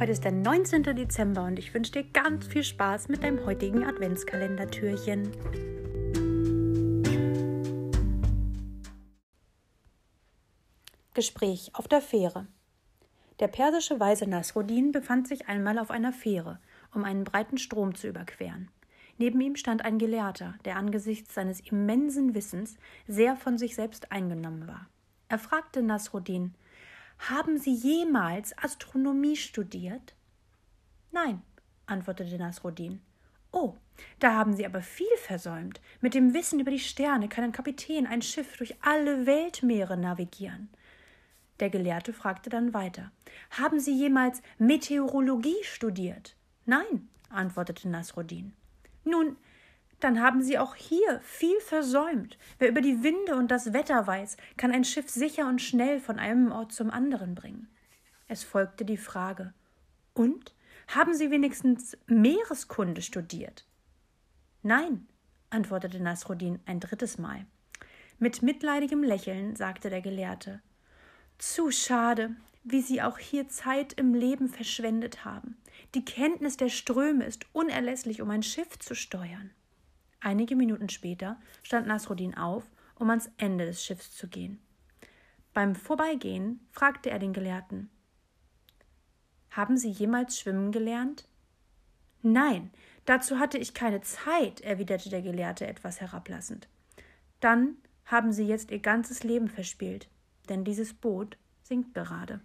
Heute ist der 19. Dezember und ich wünsche dir ganz viel Spaß mit deinem heutigen Adventskalendertürchen. Gespräch auf der Fähre. Der persische Weise Nasruddin befand sich einmal auf einer Fähre, um einen breiten Strom zu überqueren. Neben ihm stand ein Gelehrter, der angesichts seines immensen Wissens sehr von sich selbst eingenommen war. Er fragte Nasruddin, haben Sie jemals Astronomie studiert? Nein, antwortete Nasruddin. Oh, da haben Sie aber viel versäumt. Mit dem Wissen über die Sterne kann ein Kapitän ein Schiff durch alle Weltmeere navigieren. Der Gelehrte fragte dann weiter. Haben Sie jemals Meteorologie studiert? Nein, antwortete Nasruddin. Nun, dann haben Sie auch hier viel versäumt. Wer über die Winde und das Wetter weiß, kann ein Schiff sicher und schnell von einem Ort zum anderen bringen. Es folgte die Frage Und? Haben Sie wenigstens Meereskunde studiert? Nein, antwortete Nasruddin ein drittes Mal. Mit mitleidigem Lächeln sagte der Gelehrte Zu schade, wie Sie auch hier Zeit im Leben verschwendet haben. Die Kenntnis der Ströme ist unerlässlich, um ein Schiff zu steuern. Einige Minuten später stand Nasruddin auf, um ans Ende des Schiffs zu gehen. Beim Vorbeigehen fragte er den Gelehrten Haben Sie jemals schwimmen gelernt? Nein, dazu hatte ich keine Zeit, erwiderte der Gelehrte etwas herablassend. Dann haben Sie jetzt Ihr ganzes Leben verspielt, denn dieses Boot sinkt gerade.